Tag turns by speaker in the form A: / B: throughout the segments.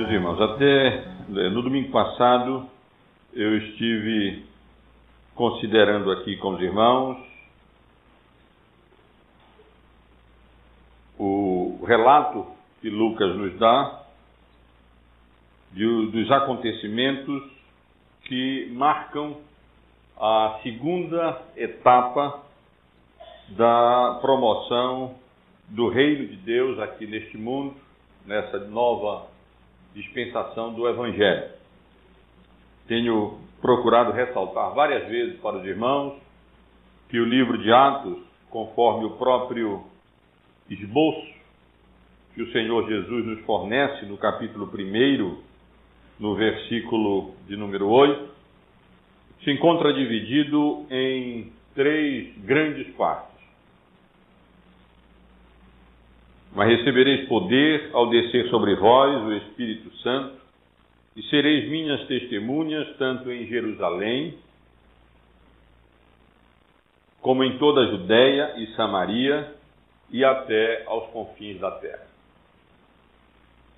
A: Meus irmãos, até no domingo passado eu estive considerando aqui com os irmãos o relato que Lucas nos dá de, dos acontecimentos que marcam a segunda etapa da promoção do reino de Deus aqui neste mundo, nessa nova dispensação do Evangelho. Tenho procurado ressaltar várias vezes para os irmãos que o livro de Atos, conforme o próprio esboço que o Senhor Jesus nos fornece no capítulo 1, no versículo de número 8, se encontra dividido em três grandes partes. Mas recebereis poder ao descer sobre vós o Espírito Santo, e sereis minhas testemunhas, tanto em Jerusalém, como em toda a Judéia e Samaria, e até aos confins da terra.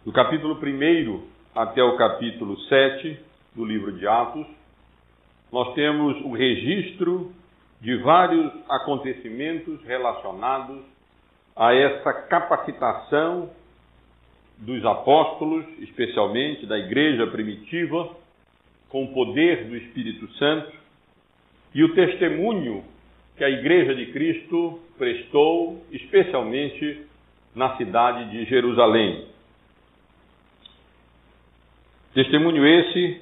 A: Do capítulo 1 até o capítulo 7 do livro de Atos, nós temos o registro de vários acontecimentos relacionados a essa capacitação dos apóstolos, especialmente da igreja primitiva, com o poder do Espírito Santo, e o testemunho que a igreja de Cristo prestou, especialmente na cidade de Jerusalém. Testemunho esse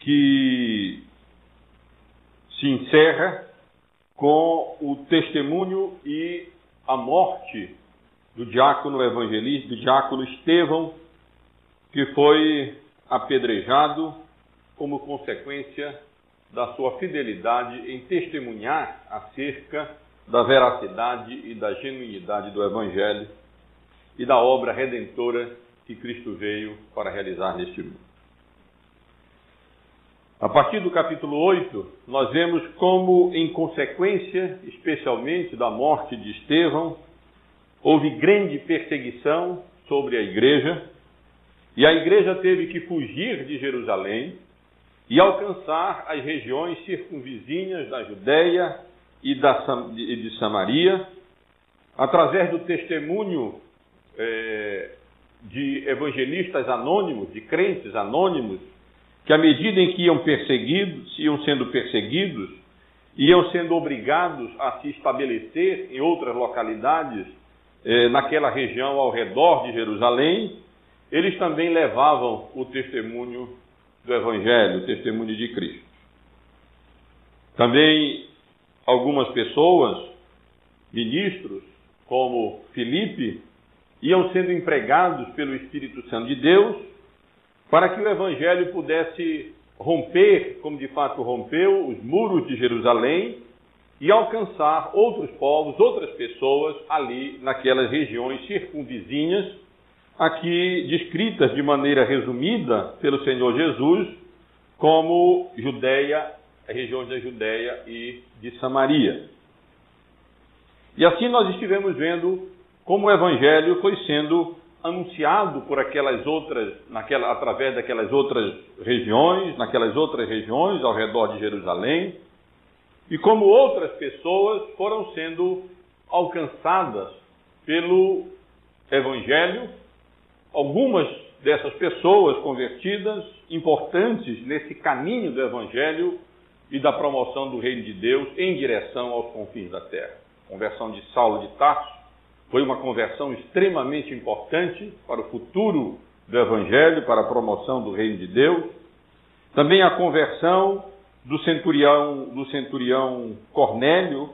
A: que se encerra com o testemunho e a morte do diácono evangelista, do diácono Estevão, que foi apedrejado como consequência da sua fidelidade em testemunhar acerca da veracidade e da genuinidade do Evangelho e da obra redentora que Cristo veio para realizar neste mundo. A partir do capítulo 8, nós vemos como, em consequência, especialmente da morte de Estevão, houve grande perseguição sobre a igreja, e a igreja teve que fugir de Jerusalém e alcançar as regiões circunvizinhas da Judéia e de Samaria, através do testemunho é, de evangelistas anônimos, de crentes anônimos, que à medida em que iam perseguidos, iam sendo perseguidos, iam sendo obrigados a se estabelecer em outras localidades eh, naquela região ao redor de Jerusalém, eles também levavam o testemunho do Evangelho, o testemunho de Cristo. Também algumas pessoas, ministros, como Filipe, iam sendo empregados pelo Espírito Santo de Deus para que o Evangelho pudesse romper, como de fato rompeu, os muros de Jerusalém e alcançar outros povos, outras pessoas ali naquelas regiões circunvizinhas, aqui descritas de maneira resumida pelo Senhor Jesus como Judéia, regiões da Judéia e de Samaria. E assim nós estivemos vendo como o evangelho foi sendo anunciado por aquelas outras, naquela, através daquelas outras regiões, naquelas outras regiões ao redor de Jerusalém, e como outras pessoas foram sendo alcançadas pelo Evangelho, algumas dessas pessoas convertidas, importantes nesse caminho do Evangelho e da promoção do Reino de Deus em direção aos confins da terra. Conversão de Saulo de Tarso, foi uma conversão extremamente importante para o futuro do Evangelho, para a promoção do reino de Deus. Também a conversão do centurião, do centurião Cornélio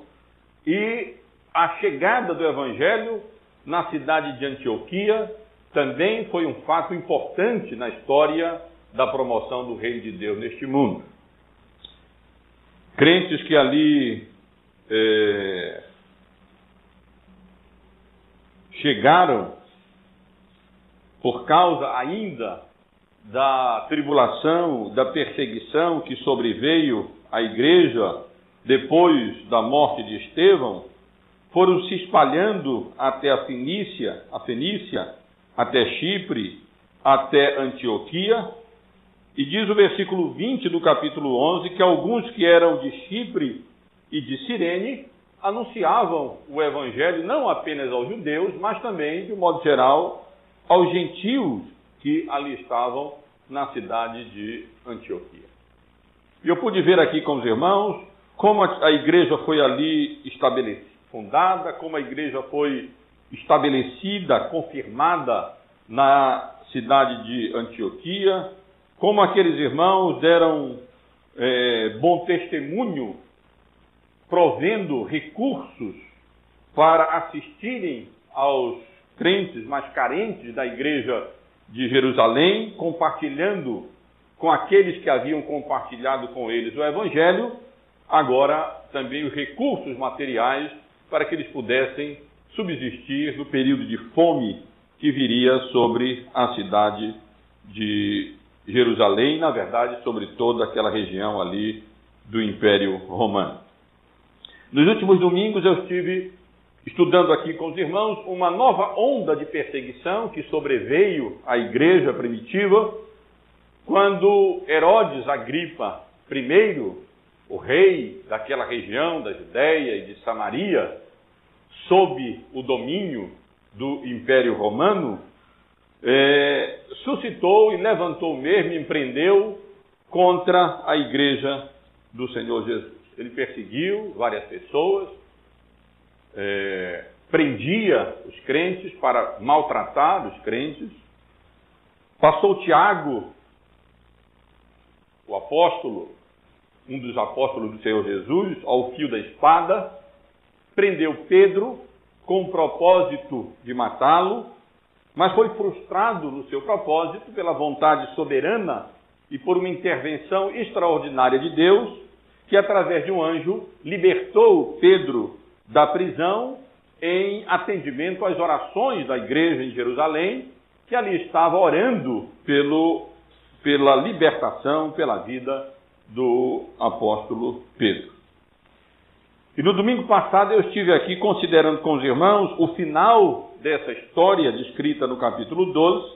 A: e a chegada do Evangelho na cidade de Antioquia também foi um fato importante na história da promoção do reino de Deus neste mundo. Crentes que ali eh, chegaram por causa ainda da tribulação, da perseguição que sobreveio à igreja depois da morte de Estevão, foram se espalhando até a Fenícia, a Fenícia, até Chipre, até Antioquia. E diz o versículo 20 do capítulo 11 que alguns que eram de Chipre e de Cirene anunciavam o evangelho não apenas aos judeus, mas também, de um modo geral, aos gentios que ali estavam na cidade de Antioquia. E eu pude ver aqui com os irmãos como a igreja foi ali estabelecida, fundada, como a igreja foi estabelecida, confirmada na cidade de Antioquia, como aqueles irmãos deram é, bom testemunho, provendo recursos para assistirem aos crentes mais carentes da igreja de Jerusalém, compartilhando com aqueles que haviam compartilhado com eles o Evangelho, agora também os recursos materiais para que eles pudessem subsistir no período de fome que viria sobre a cidade de Jerusalém, na verdade, sobre toda aquela região ali do Império Romano. Nos últimos domingos eu estive estudando aqui com os irmãos uma nova onda de perseguição que sobreveio à igreja primitiva, quando Herodes Agripa I, o rei daquela região da Judéia e de Samaria, sob o domínio do Império Romano, é, suscitou e levantou mesmo, empreendeu contra a igreja do Senhor Jesus. Ele perseguiu várias pessoas, é, prendia os crentes para maltratar os crentes, passou Tiago, o apóstolo, um dos apóstolos do Senhor Jesus, ao fio da espada, prendeu Pedro com o propósito de matá-lo, mas foi frustrado no seu propósito pela vontade soberana e por uma intervenção extraordinária de Deus, que através de um anjo libertou Pedro da prisão em atendimento às orações da igreja em Jerusalém, que ali estava orando pelo, pela libertação, pela vida do apóstolo Pedro. E no domingo passado eu estive aqui considerando com os irmãos o final dessa história descrita no capítulo 12,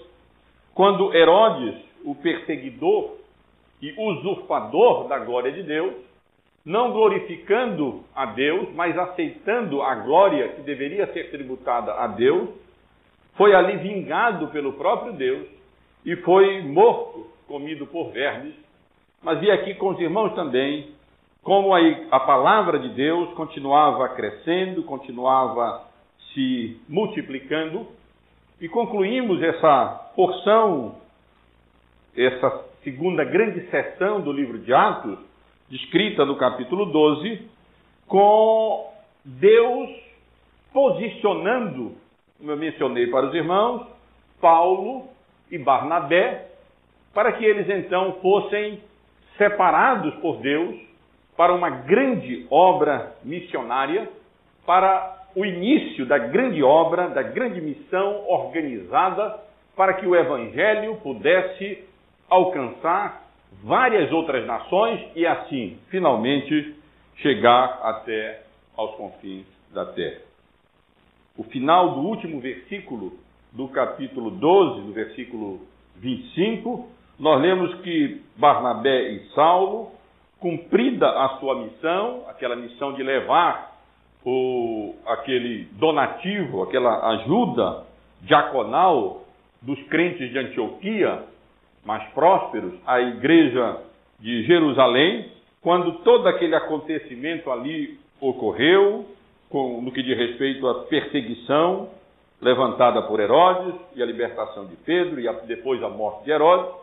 A: quando Herodes, o perseguidor e usurpador da glória de Deus, não glorificando a Deus, mas aceitando a glória que deveria ser tributada a Deus, foi ali vingado pelo próprio Deus e foi morto, comido por vermes. Mas vi aqui com os irmãos também como a, a palavra de Deus continuava crescendo, continuava se multiplicando, e concluímos essa porção, essa segunda grande sessão do livro de Atos, descrita no capítulo 12, com Deus posicionando, como eu mencionei para os irmãos, Paulo e Barnabé, para que eles então fossem separados por Deus para uma grande obra missionária, para o início da grande obra, da grande missão organizada, para que o Evangelho pudesse alcançar várias outras nações e assim, finalmente, chegar até aos confins da terra. O final do último versículo do capítulo 12, do versículo 25, nós lemos que Barnabé e Saulo cumprida a sua missão, aquela missão de levar o, aquele donativo, aquela ajuda diaconal dos crentes de Antioquia, mais prósperos, à igreja de Jerusalém, quando todo aquele acontecimento ali ocorreu, com, no que diz respeito à perseguição levantada por Herodes e a libertação de Pedro e a, depois a morte de Herodes.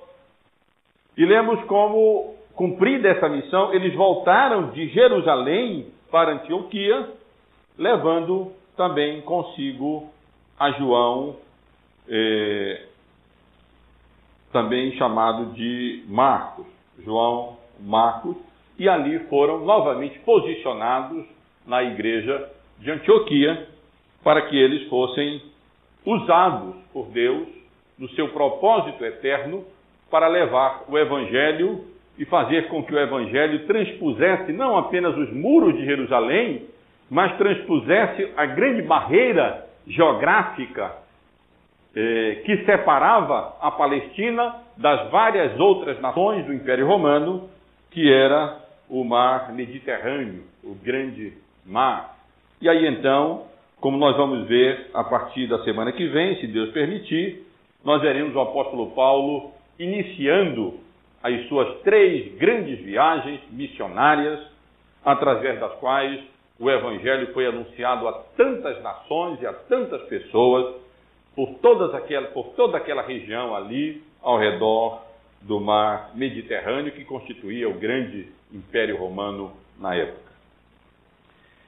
A: E lemos como Cumprida essa missão, eles voltaram de Jerusalém para Antioquia, levando também consigo a João, eh, também chamado de Marcos, João Marcos, e ali foram novamente posicionados na igreja de Antioquia para que eles fossem usados por Deus no seu propósito eterno para levar o evangelho e fazer com que o Evangelho transpusesse não apenas os muros de Jerusalém, mas transpusesse a grande barreira geográfica eh, que separava a Palestina das várias outras nações do Império Romano, que era o mar Mediterrâneo, o grande mar. E aí então, como nós vamos ver a partir da semana que vem, se Deus permitir, nós veremos o apóstolo Paulo iniciando as suas três grandes viagens missionárias, através das quais o Evangelho foi anunciado a tantas nações e a tantas pessoas por, todas aquelas, por toda aquela região ali ao redor do mar Mediterrâneo que constituía o grande Império Romano na época.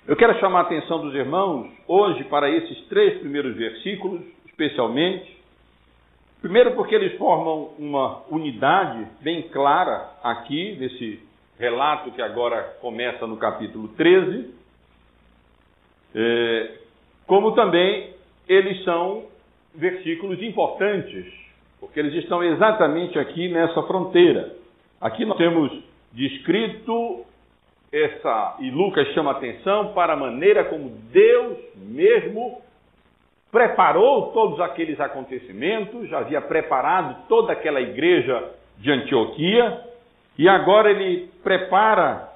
A: Eu quero chamar a atenção dos irmãos hoje para esses três primeiros versículos, especialmente. Primeiro, porque eles formam uma unidade bem clara aqui, nesse relato que agora começa no capítulo 13. É, como também eles são versículos importantes, porque eles estão exatamente aqui nessa fronteira. Aqui nós temos descrito essa, e Lucas chama atenção para a maneira como Deus mesmo preparou todos aqueles acontecimentos, já havia preparado toda aquela igreja de Antioquia, e agora ele prepara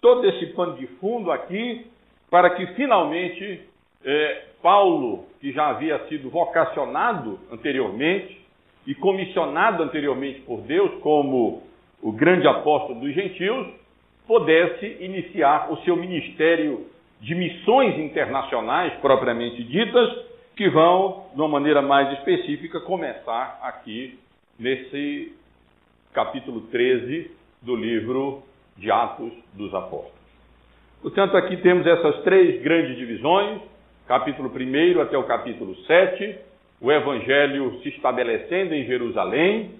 A: todo esse pano de fundo aqui para que finalmente eh, Paulo, que já havia sido vocacionado anteriormente e comissionado anteriormente por Deus como o grande apóstolo dos gentios, pudesse iniciar o seu ministério de missões internacionais propriamente ditas, que vão, de uma maneira mais específica, começar aqui nesse capítulo 13 do livro de Atos dos Apóstolos. Portanto, aqui temos essas três grandes divisões, capítulo 1 até o capítulo 7, o evangelho se estabelecendo em Jerusalém,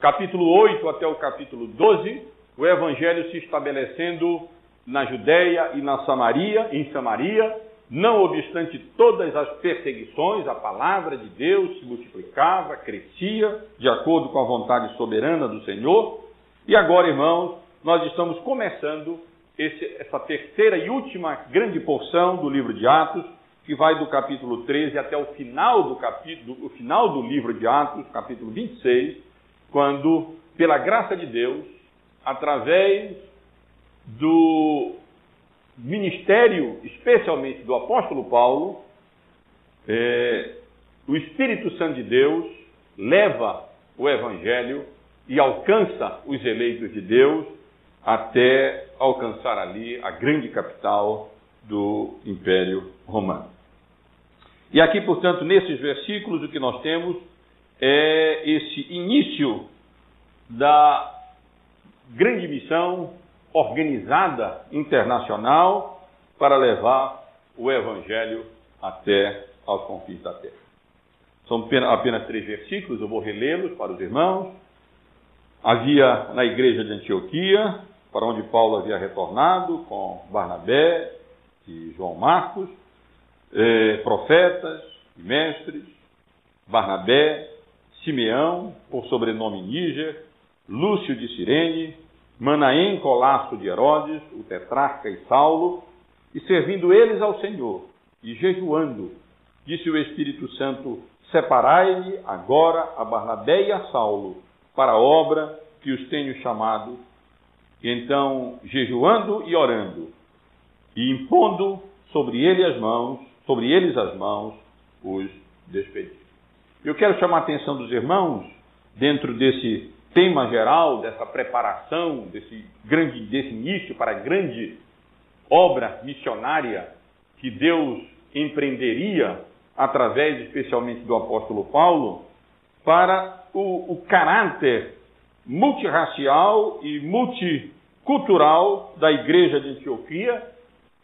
A: capítulo 8 até o capítulo 12, o evangelho se estabelecendo na Judéia e na Samaria, em Samaria, não obstante todas as perseguições, a palavra de Deus se multiplicava, crescia, de acordo com a vontade soberana do Senhor. E agora, irmãos, nós estamos começando esse, essa terceira e última grande porção do livro de Atos, que vai do capítulo 13 até o final do capítulo, o final do livro de Atos, capítulo 26, quando, pela graça de Deus, através do ministério, especialmente do apóstolo Paulo, é, o Espírito Santo de Deus leva o Evangelho e alcança os eleitos de Deus até alcançar ali a grande capital do Império Romano. E aqui, portanto, nesses versículos, o que nós temos é esse início da grande missão organizada internacional para levar o Evangelho até aos confins da terra. São apenas três versículos, eu vou relê-los para os irmãos. Havia na igreja de Antioquia, para onde Paulo havia retornado com Barnabé e João Marcos, eh, profetas e mestres, Barnabé, Simeão, por sobrenome Níger, Lúcio de Cirene, Manaém, colasso de Herodes, o tetrarca e Saulo, e servindo eles ao Senhor, e jejuando, disse o Espírito Santo: Separai-me agora a Barnabé e a Saulo para a obra que os tenho chamado. Então, jejuando e orando, e impondo sobre ele as mãos, sobre eles as mãos, os despedi. Eu quero chamar a atenção dos irmãos dentro desse tema geral dessa preparação, desse grande desse início para a grande obra missionária que Deus empreenderia através especialmente do apóstolo Paulo para o, o caráter multirracial e multicultural da igreja de Antioquia,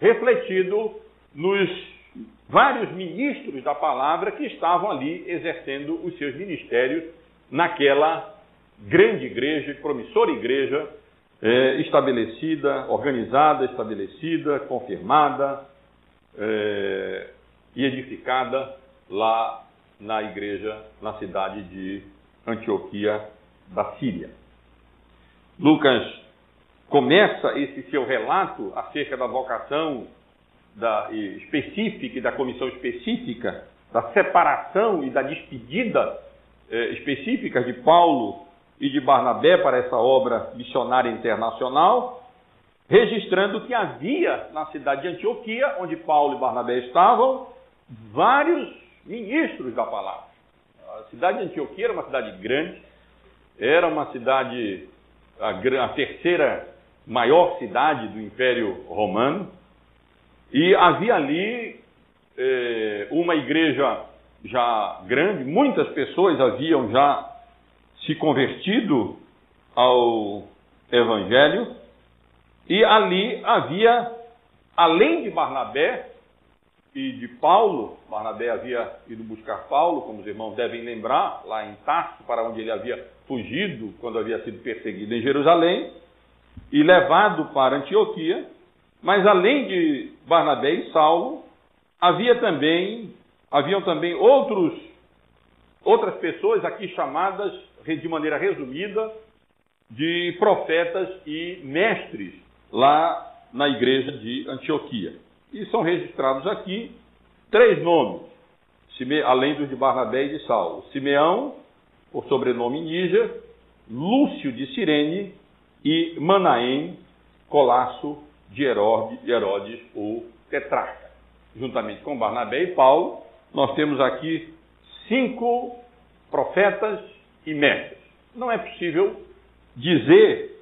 A: refletido nos vários ministros da palavra que estavam ali exercendo os seus ministérios naquela grande igreja, promissora igreja, é, estabelecida, organizada, estabelecida, confirmada é, e edificada lá na igreja, na cidade de Antioquia da Síria. Lucas começa esse seu relato acerca da vocação da, específica e da comissão específica da separação e da despedida eh, específicas de Paulo e de Barnabé para essa obra missionária internacional, registrando que havia na cidade de Antioquia, onde Paulo e Barnabé estavam, vários ministros da palavra. A cidade de Antioquia era uma cidade grande, era uma cidade, a, a terceira maior cidade do Império Romano, e havia ali eh, uma igreja já grande, muitas pessoas haviam já se convertido ao Evangelho, e ali havia, além de Barnabé e de Paulo, Barnabé havia ido buscar Paulo, como os irmãos devem lembrar, lá em Tarso, para onde ele havia fugido quando havia sido perseguido em Jerusalém, e levado para Antioquia. Mas além de Barnabé e Saulo, havia também, haviam também outros, outras pessoas aqui chamadas de maneira resumida de profetas e mestres lá na igreja de Antioquia. E são registrados aqui três nomes, além dos de Barnabé e de Saulo: Simeão, por sobrenome Níger, Lúcio de Cirene e Manaém, Colasso de Herodes, o tetrarca. Juntamente com Barnabé e Paulo, nós temos aqui cinco profetas e mestres. Não é possível dizer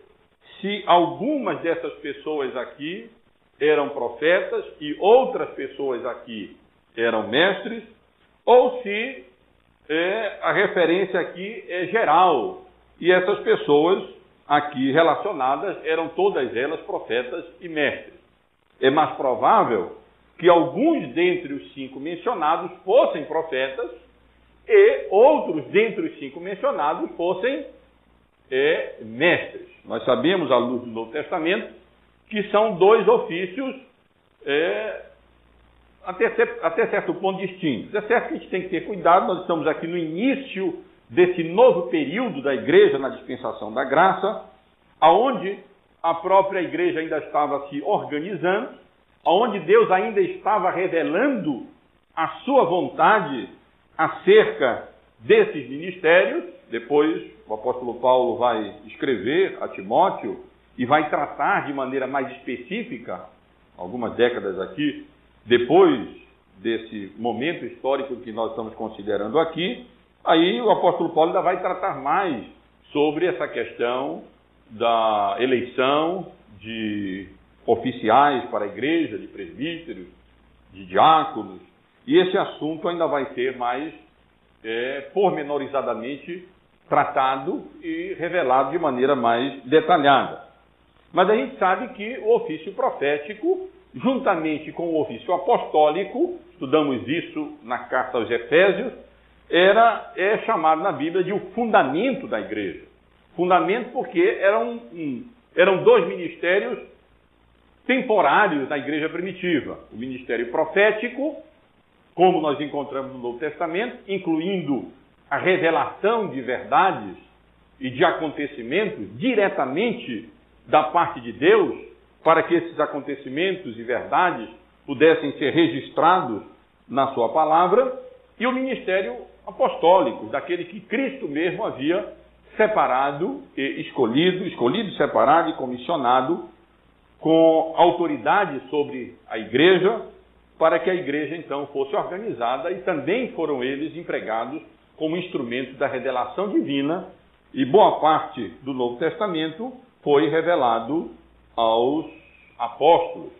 A: se algumas dessas pessoas aqui eram profetas e outras pessoas aqui eram mestres, ou se é, a referência aqui é geral e essas pessoas aqui relacionadas eram todas elas profetas e mestres. É mais provável que alguns dentre os cinco mencionados fossem profetas e outros dentre os cinco mencionados fossem é, mestres. Nós sabemos, à luz do Novo Testamento, que são dois ofícios é, até, até, certo ponto distintos. É certo que a gente tem que ter cuidado, nós estamos aqui no início desse novo período da igreja na dispensação da graça, aonde a própria igreja ainda estava se organizando, aonde Deus ainda estava revelando a sua vontade acerca desses ministérios. Depois o apóstolo Paulo vai escrever a Timóteo e vai tratar de maneira mais específica, algumas décadas aqui, depois desse momento histórico que nós estamos considerando aqui, aí o apóstolo Paulo ainda vai tratar mais sobre essa questão da eleição de oficiais para a igreja, de presbíteros, de diáconos, e esse assunto ainda vai ser mais é, pormenorizadamente tratado e revelado de maneira mais detalhada. Mas a gente sabe que o ofício profético, juntamente com o ofício apostólico, estudamos isso na carta aos Efésios, era é chamado na Bíblia de o fundamento da igreja. Fundamento porque eram, um, eram dois ministérios temporários na igreja primitiva: o ministério profético como nós encontramos no Novo Testamento, incluindo a revelação de verdades e de acontecimentos diretamente da parte de Deus, para que esses acontecimentos e verdades pudessem ser registrados na Sua palavra, e o ministério apostólico, daquele que Cristo mesmo havia separado e escolhido, escolhido, separado e comissionado, com autoridade sobre a igreja, para que a igreja então fosse organizada e também foram eles empregados como instrumento da revelação divina e boa parte do Novo Testamento foi revelado aos apóstolos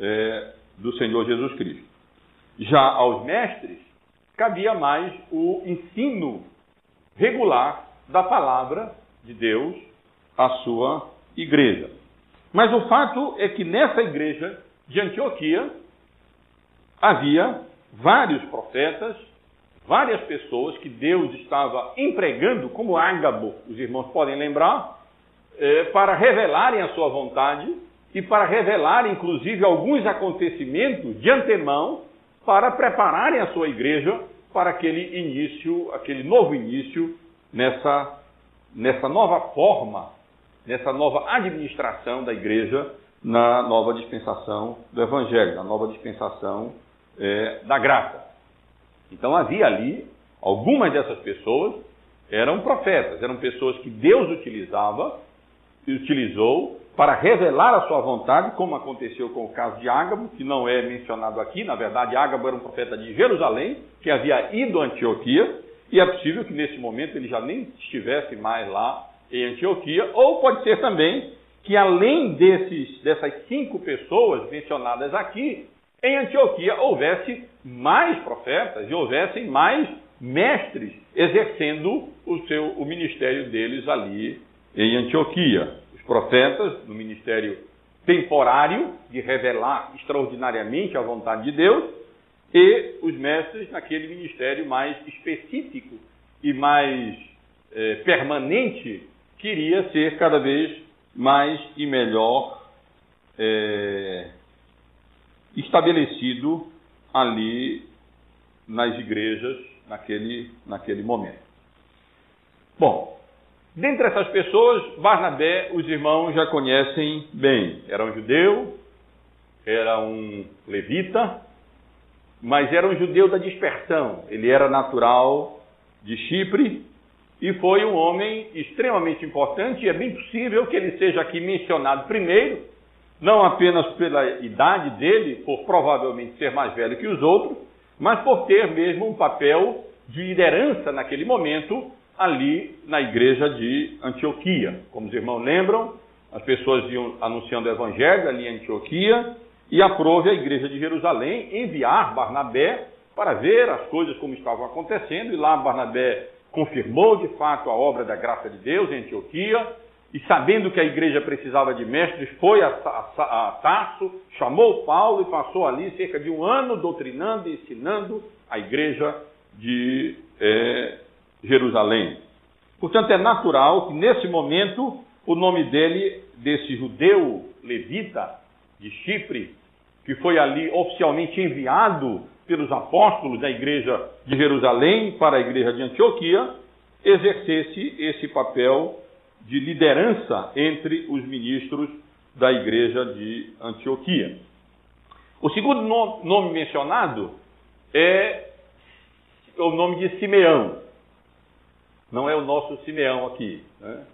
A: é, do Senhor Jesus Cristo. Já aos mestres cabia mais o ensino regular da palavra de Deus à sua igreja. Mas o fato é que nessa igreja de Antioquia havia vários profetas, várias pessoas que Deus estava empregando como ágabo, os irmãos podem lembrar, é, para revelarem a sua vontade e para revelar, inclusive, alguns acontecimentos de antemão para prepararem a sua igreja para aquele início, aquele novo início nessa, nessa nova forma, nessa nova administração da igreja na nova dispensação do Evangelho, na nova dispensação é, da graça. Então havia ali, algumas dessas pessoas eram profetas, eram pessoas que Deus utilizava, utilizou para revelar a sua vontade, como aconteceu com o caso de Ágabo, que não é mencionado aqui. Na verdade, Ágabo era um profeta de Jerusalém, que havia ido a Antioquia, e é possível que nesse momento ele já nem estivesse mais lá em Antioquia, ou pode ser também que além desses, dessas cinco pessoas mencionadas aqui, em Antioquia houvesse mais profetas e houvessem mais mestres exercendo o seu o ministério deles ali em Antioquia. Os profetas no ministério temporário de revelar extraordinariamente a vontade de Deus e os mestres naquele ministério mais específico e mais é, permanente que iria ser cada vez mais e melhor é, estabelecido ali nas igrejas naquele, naquele momento. Bom, dentre essas pessoas, Barnabé, os irmãos já conhecem bem. Era um judeu, era um levita, mas era um judeu da dispersão. Ele era natural de Chipre e foi um homem extremamente importante, e é bem possível que ele seja aqui mencionado primeiro, não apenas pela idade dele, por provavelmente ser mais velho que os outros, mas por ter mesmo um papel de liderança naquele momento ali na igreja de Antioquia. Como os irmãos lembram, as pessoas iam anunciando o evangelho ali em Antioquia e aprove a igreja de Jerusalém enviar Barnabé para ver as coisas como estavam acontecendo, e lá Barnabé confirmou de fato a obra da graça de Deus em Antioquia, e sabendo que a igreja precisava de mestres, foi a, a, a Tarso, chamou Paulo e passou ali cerca de um ano doutrinando e ensinando a igreja de é, Jerusalém. Portanto, é natural que nesse momento o nome dele, desse judeu levita de Chipre, que foi ali oficialmente enviado pelos apóstolos da igreja de Jerusalém para a igreja de Antioquia, exercesse esse papel de liderança entre os ministros da igreja de Antioquia. O segundo nome mencionado é o nome de Simeão. Não é o nosso Simeão aqui, né?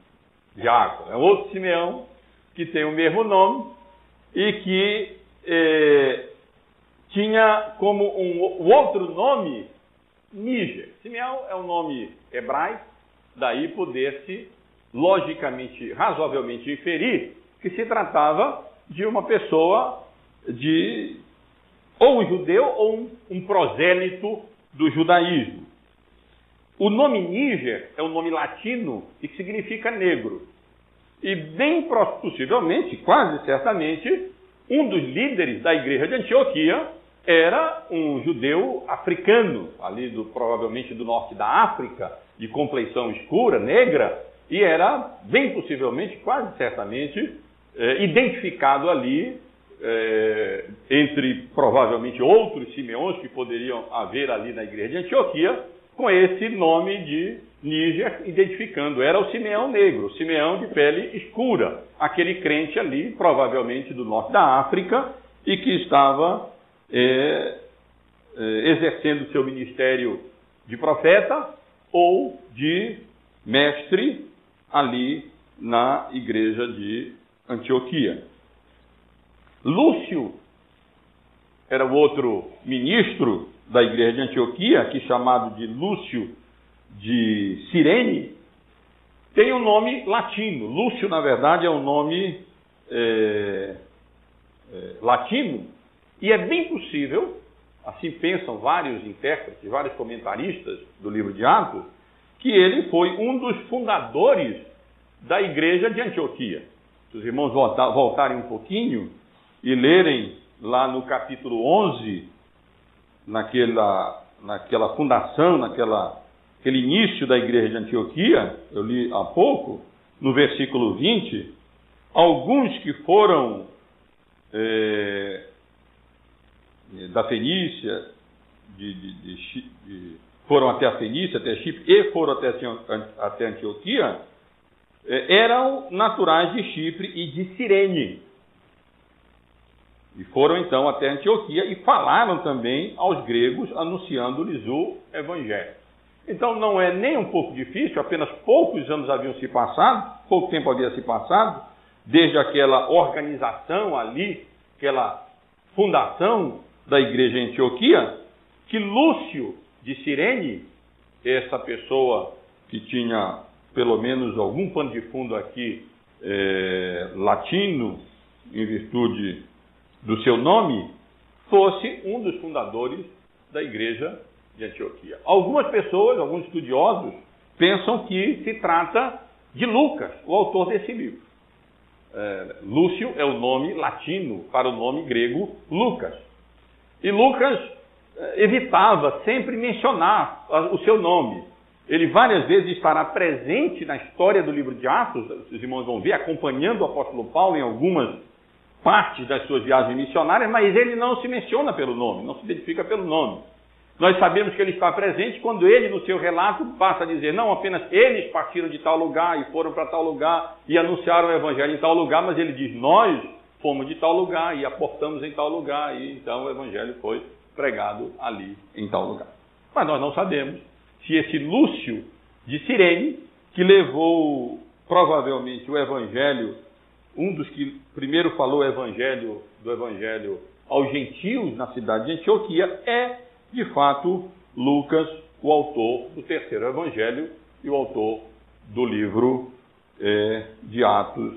A: É outro Simeão que tem o mesmo nome e que eh, tinha como um, um outro nome Níger. Simeão é um nome hebraico, daí poder-se logicamente, razoavelmente inferir que se tratava de uma pessoa de ou um judeu ou um, um prosélito do judaísmo. O nome Níger é um nome latino e que significa negro. E bem possivelmente, quase certamente, um dos líderes da igreja de Antioquia era um judeu africano, ali do, provavelmente do norte da África, de compleição escura, negra, e era, bem possivelmente, quase certamente, é, identificado ali, é, entre provavelmente outros Simeões que poderiam haver ali na igreja de Antioquia, com esse nome de Níger, identificando. Era o Simeão negro, o Simeão de pele escura, aquele crente ali, provavelmente do norte da África, e que estava é, é, exercendo seu ministério de profeta ou de mestre ali na igreja de Antioquia. Lúcio era o outro ministro da igreja de Antioquia, aqui chamado de Lúcio de Cirene, tem um nome latino. Lúcio, na verdade, é um nome é, é, latino e é bem possível, assim pensam vários intérpretes, vários comentaristas do livro de Atos, que ele foi um dos fundadores da igreja de Antioquia. Se os irmãos voltarem um pouquinho e lerem lá no capítulo 11, naquela, naquela fundação, naquela, aquele início da igreja de Antioquia, eu li há pouco, no versículo 20, alguns que foram é, da Fenícia, de, de, de, foram até a Fenícia, até Chipre e foram até, até Antioquia, é, eram naturais de Chipre e de Cirene. E foram então até Antioquia e falaram também aos gregos, anunciando-lhes o evangelho. Então não é nem um pouco difícil, apenas poucos anos haviam se passado, pouco tempo havia se passado, desde aquela organização ali, aquela fundação da igreja em Antioquia, que Lúcio de Cirene, essa pessoa que tinha pelo menos algum pano de fundo aqui é, latino, em virtude do seu nome, fosse um dos fundadores da igreja de Antioquia. Algumas pessoas, alguns estudiosos, pensam que se trata de Lucas, o autor desse livro. É, Lúcio é o nome latino para o nome grego Lucas. E Lucas é, evitava sempre mencionar o seu nome. Ele várias vezes estará presente na história do livro de Atos, os irmãos vão ver, acompanhando o apóstolo Paulo em algumas partes das suas viagens missionárias, mas ele não se menciona pelo nome, não se identifica pelo nome. Nós sabemos que ele está presente quando ele, no seu relato, passa a dizer: não apenas eles partiram de tal lugar e foram para tal lugar e anunciaram o evangelho em tal lugar, mas ele diz: nós fomos de tal lugar e aportamos em tal lugar, e então o evangelho foi pregado ali em tal lugar. Mas nós não sabemos se esse Lúcio de Cirene, que levou provavelmente o evangelho, um dos que primeiro falou o evangelho do evangelho aos gentios na cidade de Antioquia, é de fato, Lucas, o autor do terceiro evangelho e o autor do livro é, de Atos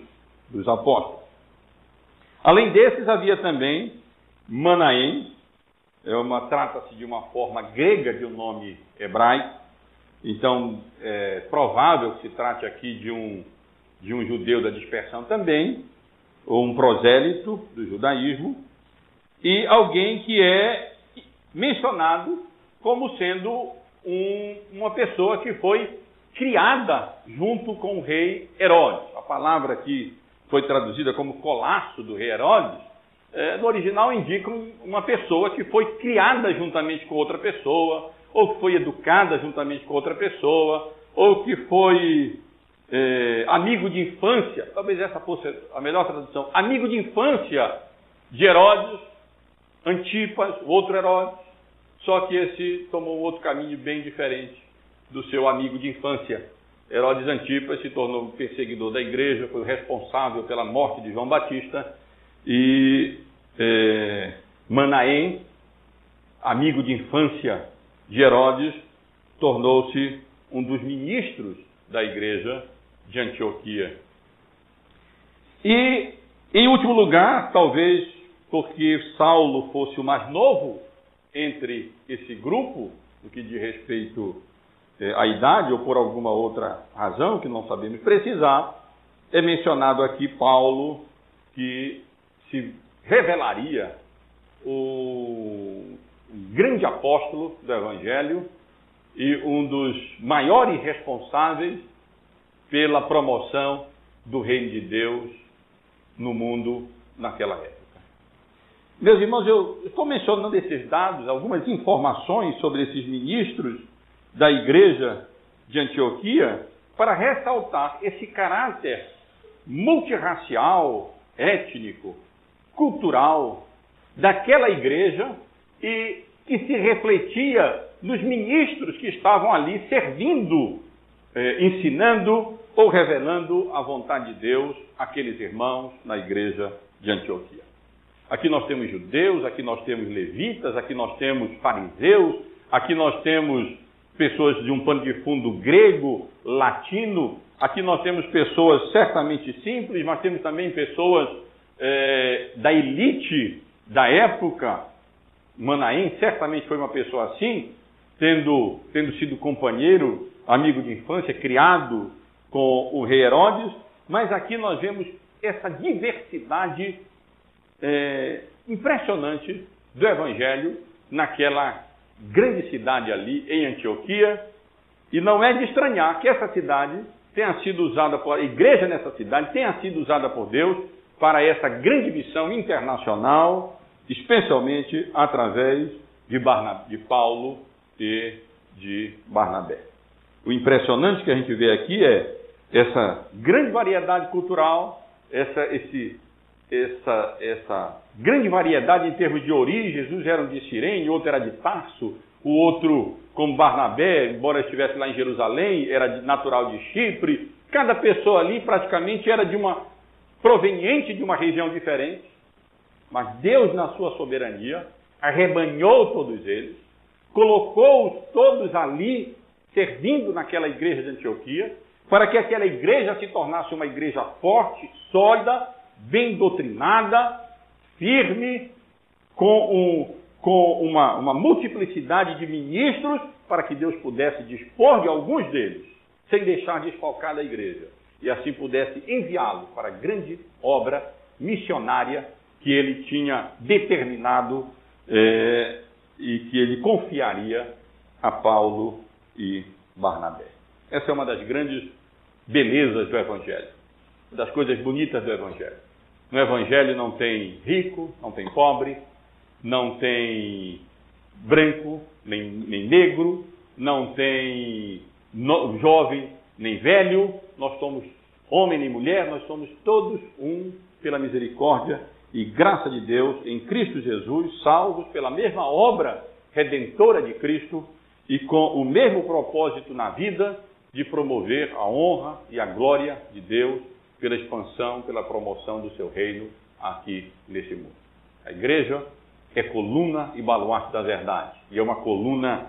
A: dos Apóstolos. Além desses, havia também Manaém, é uma trata-se de uma forma grega de um nome hebraico, então é provável que se trate aqui de um, de um judeu da dispersão também, ou um prosélito do judaísmo, e alguém que é mencionado como sendo um, uma pessoa que foi criada junto com o rei Herodes. A palavra que foi traduzida como colasso do rei Herodes, é, no original indica uma pessoa que foi criada juntamente com outra pessoa, ou que foi educada juntamente com outra pessoa, ou que foi é, amigo de infância, talvez essa fosse a melhor tradução, amigo de infância de Herodes, Antipas, outro Herodes, só que esse tomou outro caminho bem diferente do seu amigo de infância. Herodes Antipas se tornou perseguidor da igreja, foi o responsável pela morte de João Batista, e é, Manaém, amigo de infância de Herodes, tornou-se um dos ministros da igreja de Antioquia. E, em último lugar, talvez porque Saulo fosse o mais novo entre esse grupo, no que diz respeito é, à idade ou por alguma outra razão que não sabemos precisar, é mencionado aqui Paulo que se revelaria o grande apóstolo do Evangelho e um dos maiores responsáveis pela promoção do reino de Deus no mundo naquela época. Meus irmãos, eu estou mencionando esses dados, algumas informações sobre esses ministros da igreja de Antioquia, para ressaltar esse caráter multirracial, étnico, cultural daquela igreja e que se refletia nos ministros que estavam ali servindo, eh, ensinando ou revelando a vontade de Deus àqueles irmãos na igreja de Antioquia. Aqui nós temos judeus, aqui nós temos levitas, aqui nós temos fariseus, aqui nós temos pessoas de um pano de fundo grego, latino, aqui nós temos pessoas certamente simples, mas temos também pessoas é, da elite da época. Manaém certamente foi uma pessoa assim, tendo, tendo sido companheiro, amigo de infância, criado com o rei Herodes, mas aqui nós vemos essa diversidade é, impressionante do Evangelho naquela grande cidade ali, em Antioquia, e não é de estranhar que essa cidade tenha sido usada por a igreja nessa cidade tenha sido usada por Deus para essa grande missão internacional, especialmente através de, Barnabé, de Paulo e de Barnabé. O impressionante que a gente vê aqui é essa grande variedade cultural, essa, esse essa, essa grande variedade em termos de origem. Uns eram de Sirene, outro era de Tarso, o outro, como Barnabé, embora estivesse lá em Jerusalém, era natural de Chipre. Cada pessoa ali praticamente era de uma proveniente de uma região diferente. Mas Deus, na sua soberania, arrebanhou todos eles, colocou-os todos ali, servindo naquela igreja de Antioquia, para que aquela igreja se tornasse uma igreja forte, sólida, bem doutrinada, firme, com, um, com uma, uma multiplicidade de ministros, para que Deus pudesse dispor de alguns deles, sem deixar desfalcada a igreja, e assim pudesse enviá-lo para a grande obra missionária que ele tinha determinado é, e que ele confiaria a Paulo e Barnabé. Essa é uma das grandes belezas do Evangelho, das coisas bonitas do Evangelho. No Evangelho não tem rico, não tem pobre, não tem branco, nem, nem negro, não tem no, jovem, nem velho, nós somos homem nem mulher, nós somos todos um pela misericórdia e graça de Deus em Cristo Jesus, salvos pela mesma obra redentora de Cristo e com o mesmo propósito na vida de promover a honra e a glória de Deus pela expansão, pela promoção do seu reino aqui nesse mundo. A igreja é coluna e baluarte da verdade, e é uma coluna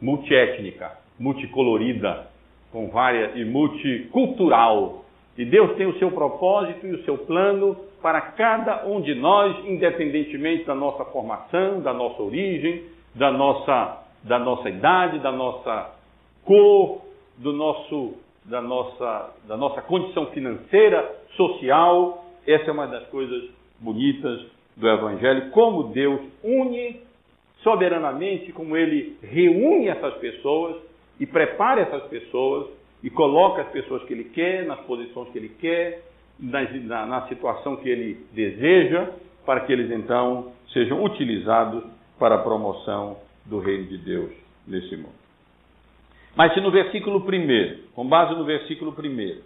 A: multiétnica, multicolorida, com várias e multicultural. E Deus tem o seu propósito e o seu plano para cada um de nós, independentemente da nossa formação, da nossa origem, da nossa, da nossa idade, da nossa cor, do nosso, da, nossa, da nossa condição financeira, social. Essa é uma das coisas bonitas do Evangelho, como Deus une soberanamente, como Ele reúne essas pessoas e prepara essas pessoas e coloca as pessoas que Ele quer, nas posições que Ele quer, na, na situação que ele deseja, para que eles então sejam utilizados para a promoção do reino de Deus nesse mundo. Mas se no versículo 1, com base no versículo 1,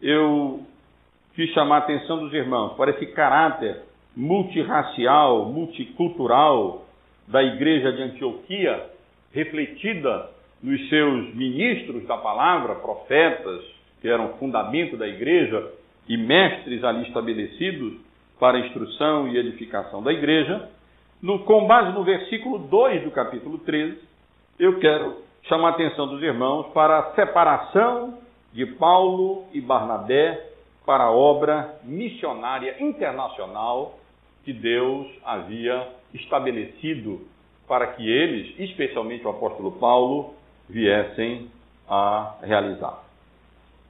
A: eu quis chamar a atenção dos irmãos para esse caráter multirracial, multicultural da igreja de Antioquia, refletida nos seus ministros da palavra, profetas, que eram fundamento da igreja, e mestres ali estabelecidos para a instrução e edificação da igreja, no, com base no versículo 2 do capítulo 13, eu quero chamar a atenção dos irmãos para a separação de Paulo e Barnabé para a obra missionária internacional que Deus havia estabelecido para que eles, especialmente o apóstolo Paulo, viessem a realizar.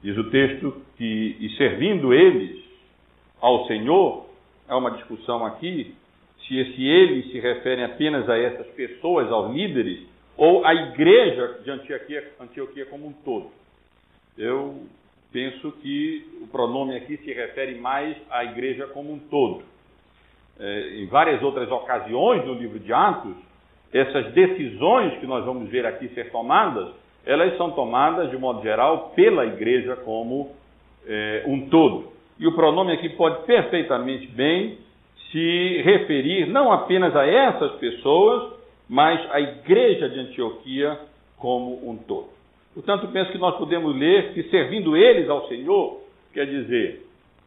A: Diz o texto que, e servindo eles ao Senhor, há uma discussão aqui se esse eles se referem apenas a essas pessoas, aos líderes, ou à igreja de Antioquia, Antioquia como um todo. Eu penso que o pronome aqui se refere mais à igreja como um todo. É, em várias outras ocasiões no livro de Atos, essas decisões que nós vamos ver aqui ser tomadas elas são tomadas, de modo geral, pela igreja como é, um todo. E o pronome aqui pode perfeitamente bem se referir não apenas a essas pessoas, mas à igreja de Antioquia como um todo. Portanto, penso que nós podemos ler que servindo eles ao Senhor, quer dizer,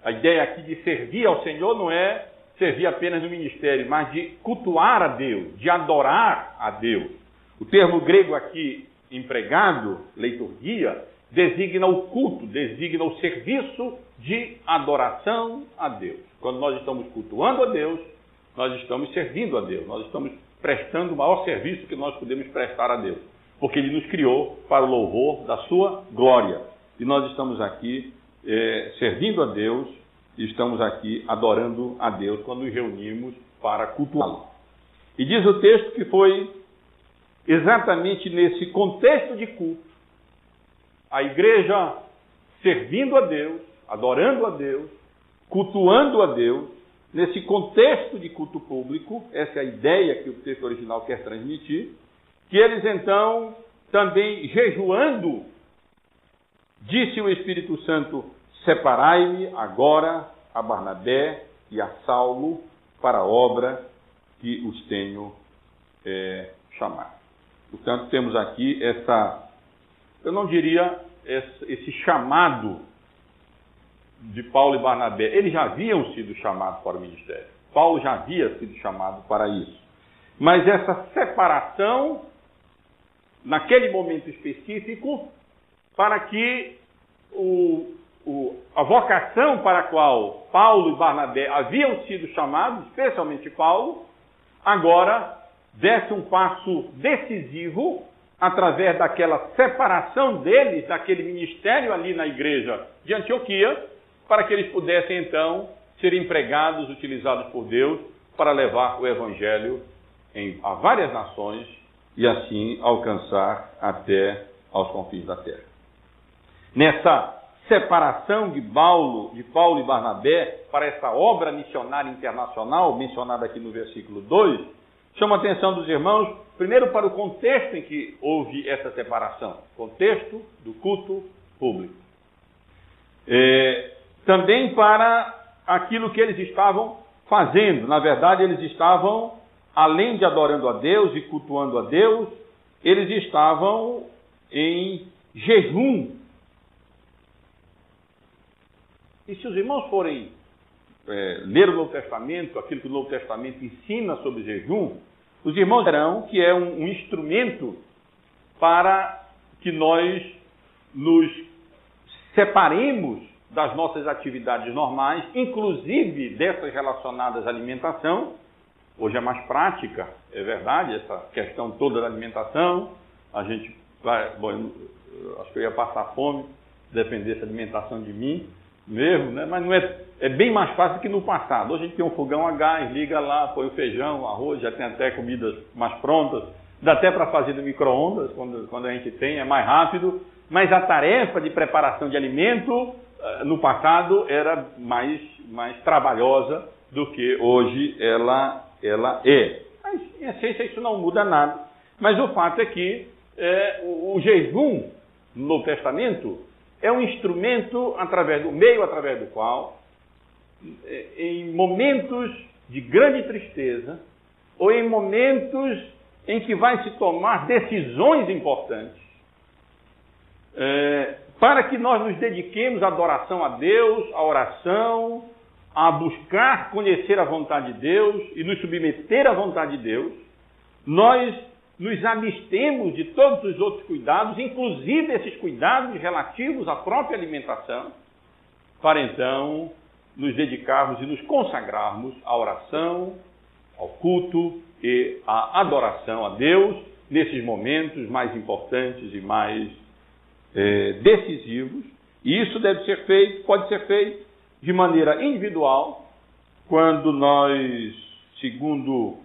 A: a ideia aqui de servir ao Senhor não é servir apenas no ministério, mas de cultuar a Deus, de adorar a Deus. O termo grego aqui empregado, liturgia, designa o culto, designa o serviço de adoração a Deus. Quando nós estamos cultuando a Deus, nós estamos servindo a Deus, nós estamos prestando o maior serviço que nós podemos prestar a Deus, porque Ele nos criou para o louvor da Sua glória. E nós estamos aqui é, servindo a Deus estamos aqui adorando a Deus quando nos reunimos para cultuá-lo. E diz o texto que foi exatamente nesse contexto de culto, a igreja servindo a Deus, adorando a Deus, cultuando a Deus, nesse contexto de culto público, essa é a ideia que o texto original quer transmitir, que eles então, também jejuando, disse o Espírito Santo: Separai-me agora a Barnabé e a Saulo para a obra que os tenho é, chamado. Portanto, temos aqui essa, eu não diria esse chamado de Paulo e Barnabé. Eles já haviam sido chamados para o ministério. Paulo já havia sido chamado para isso. Mas essa separação, naquele momento específico, para que o, o, a vocação para a qual Paulo e Barnabé haviam sido chamados, especialmente Paulo, agora desse um passo decisivo através daquela separação deles, daquele ministério ali na igreja de Antioquia, para que eles pudessem então ser empregados, utilizados por Deus para levar o evangelho em, a várias nações e assim alcançar até aos confins da terra. Nessa separação de Paulo, de Paulo e Barnabé para essa obra missionária internacional mencionada aqui no versículo 2, chama a atenção dos irmãos, primeiro para o contexto em que houve essa separação, contexto do culto público. É, também para aquilo que eles estavam fazendo. Na verdade, eles estavam, além de adorando a Deus e cultuando a Deus, eles estavam em jejum. E se os irmãos forem é, ler o Novo Testamento, aquilo que o Novo Testamento ensina sobre jejum, os irmãos verão que é um, um instrumento para que nós nos separemos das nossas atividades normais, inclusive dessas relacionadas à alimentação. Hoje é mais prática, é verdade, essa questão toda da alimentação. A gente vai, bom, acho que eu ia passar fome, dependesse da alimentação de mim mesmo, né? mas não é, é bem mais fácil que no passado. Hoje a gente tem um fogão a gás, liga lá, põe o feijão, o arroz, já tem até comidas mais prontas. Dá até para fazer no micro-ondas, quando, quando a gente tem, é mais rápido. Mas a tarefa de preparação de alimento no passado era mais, mais trabalhosa do que hoje ela, ela é. Mas, em essência, isso não muda nada. Mas o fato é que é, o, o, jejum no Novo Testamento é um instrumento através do meio através do qual, é, em momentos de grande tristeza ou em momentos em que vai se tomar decisões importantes, é, para que nós nos dediquemos à adoração a Deus, à oração, a buscar conhecer a vontade de Deus e nos submeter à vontade de Deus, nós nos abstemos de todos os outros cuidados, inclusive esses cuidados relativos à própria alimentação, para então nos dedicarmos e nos consagrarmos à oração, ao culto e à adoração a Deus nesses momentos mais importantes e mais é, decisivos, e isso deve ser feito, pode ser feito de maneira individual, quando nós, segundo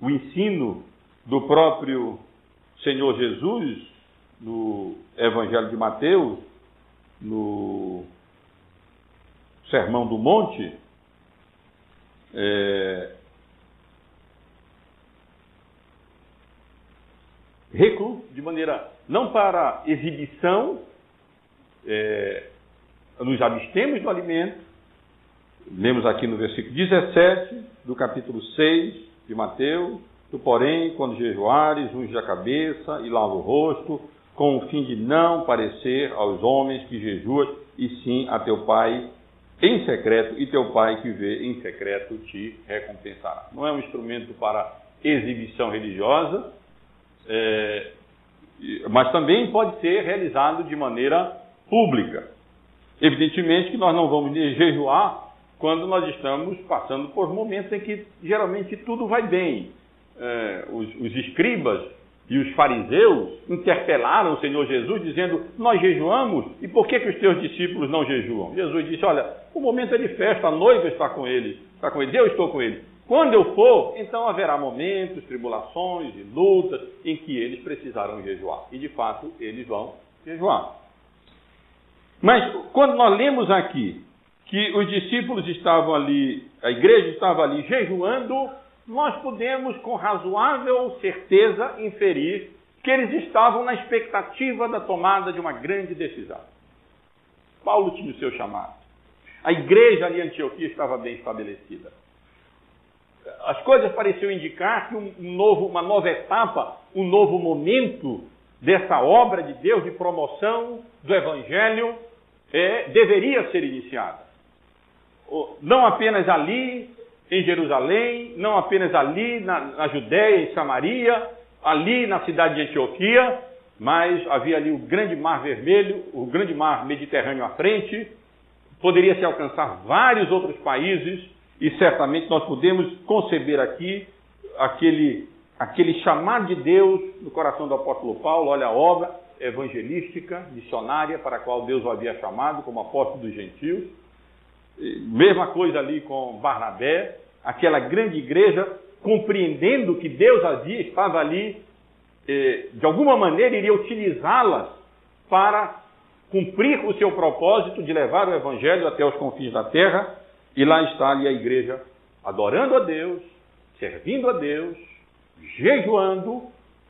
A: o ensino do próprio Senhor Jesus, no Evangelho de Mateus, no Sermão do Monte, é, recluso, de maneira não para exibição, é, nos abstemos do alimento. Lemos aqui no versículo 17 do capítulo 6 de Mateus: Tu, porém, quando jejuares, unge a cabeça e lava o rosto, com o fim de não parecer aos homens que jejuas, e sim a teu pai em secreto, e teu pai que vê em secreto te recompensará. Não é um instrumento para exibição religiosa, é, mas também pode ser realizado de maneira pública. Evidentemente que nós não vamos jejuar quando nós estamos passando por momentos em que geralmente tudo vai bem. É, os, os escribas e os fariseus interpelaram o Senhor Jesus dizendo: Nós jejuamos e por que, que os teus discípulos não jejuam? Jesus disse: Olha, o momento é de festa, a noiva está com ele, está com ele, eu estou com ele. Quando eu for, então haverá momentos, tribulações e lutas em que eles precisarão jejuar. E de fato, eles vão jejuar. Mas quando nós lemos aqui que os discípulos estavam ali, a igreja estava ali jejuando, nós podemos com razoável certeza inferir que eles estavam na expectativa da tomada de uma grande decisão. Paulo tinha o seu chamado. A igreja ali em Antioquia estava bem estabelecida. As coisas pareciam indicar que um novo, uma nova etapa, um novo momento dessa obra de Deus de promoção do Evangelho é, deveria ser iniciada. Não apenas ali em Jerusalém, não apenas ali na, na Judéia, em Samaria, ali na cidade de Antioquia, mas havia ali o grande mar vermelho, o grande mar Mediterrâneo à frente, poderia se alcançar vários outros países, e certamente nós podemos conceber aqui aquele, aquele chamado de Deus no coração do apóstolo Paulo, olha a obra evangelística, missionária, para a qual Deus o havia chamado como apóstolo dos gentios. Mesma coisa ali com Barnabé, aquela grande igreja, compreendendo que Deus havia, estava ali eh, de alguma maneira, iria utilizá-las para cumprir o seu propósito de levar o Evangelho até os confins da terra, e lá está ali a igreja adorando a Deus, servindo a Deus, jejuando,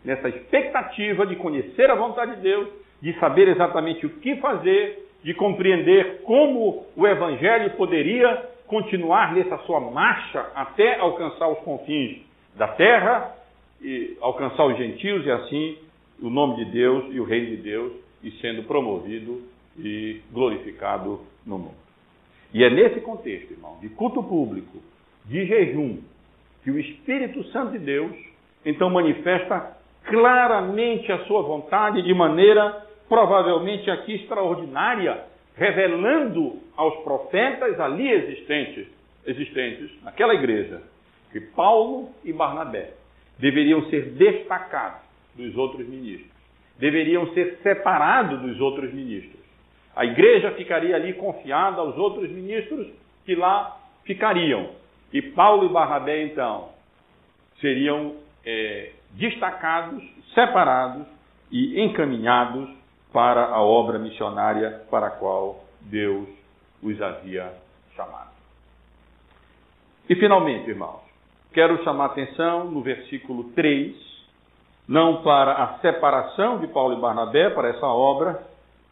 A: nessa expectativa de conhecer a vontade de Deus, de saber exatamente o que fazer, de compreender como o Evangelho poderia continuar nessa sua marcha até alcançar os confins da terra e alcançar os gentios e assim o nome de Deus e o reino de Deus e sendo promovido e glorificado no mundo. E é nesse contexto, irmão, de culto público, de jejum, que o Espírito Santo de Deus então manifesta claramente a sua vontade de maneira provavelmente aqui extraordinária, revelando aos profetas ali existentes, existentes naquela igreja, que Paulo e Barnabé deveriam ser destacados dos outros ministros, deveriam ser separados dos outros ministros. A igreja ficaria ali confiada aos outros ministros que lá ficariam. E Paulo e Barnabé, então, seriam é, destacados, separados e encaminhados para a obra missionária para a qual Deus os havia chamado. E finalmente, irmãos, quero chamar atenção no versículo 3, não para a separação de Paulo e Barnabé para essa obra,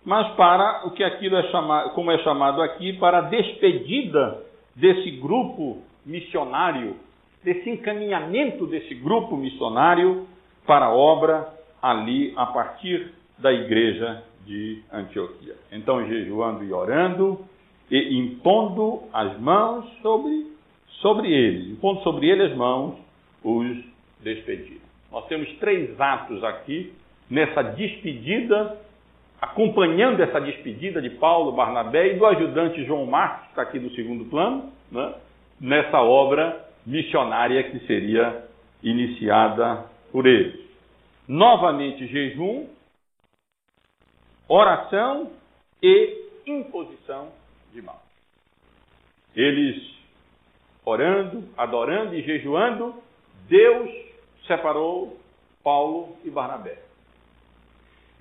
A: mas para o que aquilo é chamado, como é chamado aqui, para a despedida desse grupo missionário, desse encaminhamento desse grupo missionário para a obra ali a partir da igreja de Antioquia. Então, jejuando e orando e impondo as mãos sobre sobre eles, e pondo sobre eles as mãos, os despediram. Nós temos três atos aqui nessa despedida, acompanhando essa despedida de Paulo, Barnabé e do ajudante João Marcos, que está aqui no segundo plano, né, nessa obra missionária que seria iniciada por eles. Novamente, jejum, oração e imposição de mãos. Eles orando, adorando e jejuando, Deus separou Paulo e Barnabé.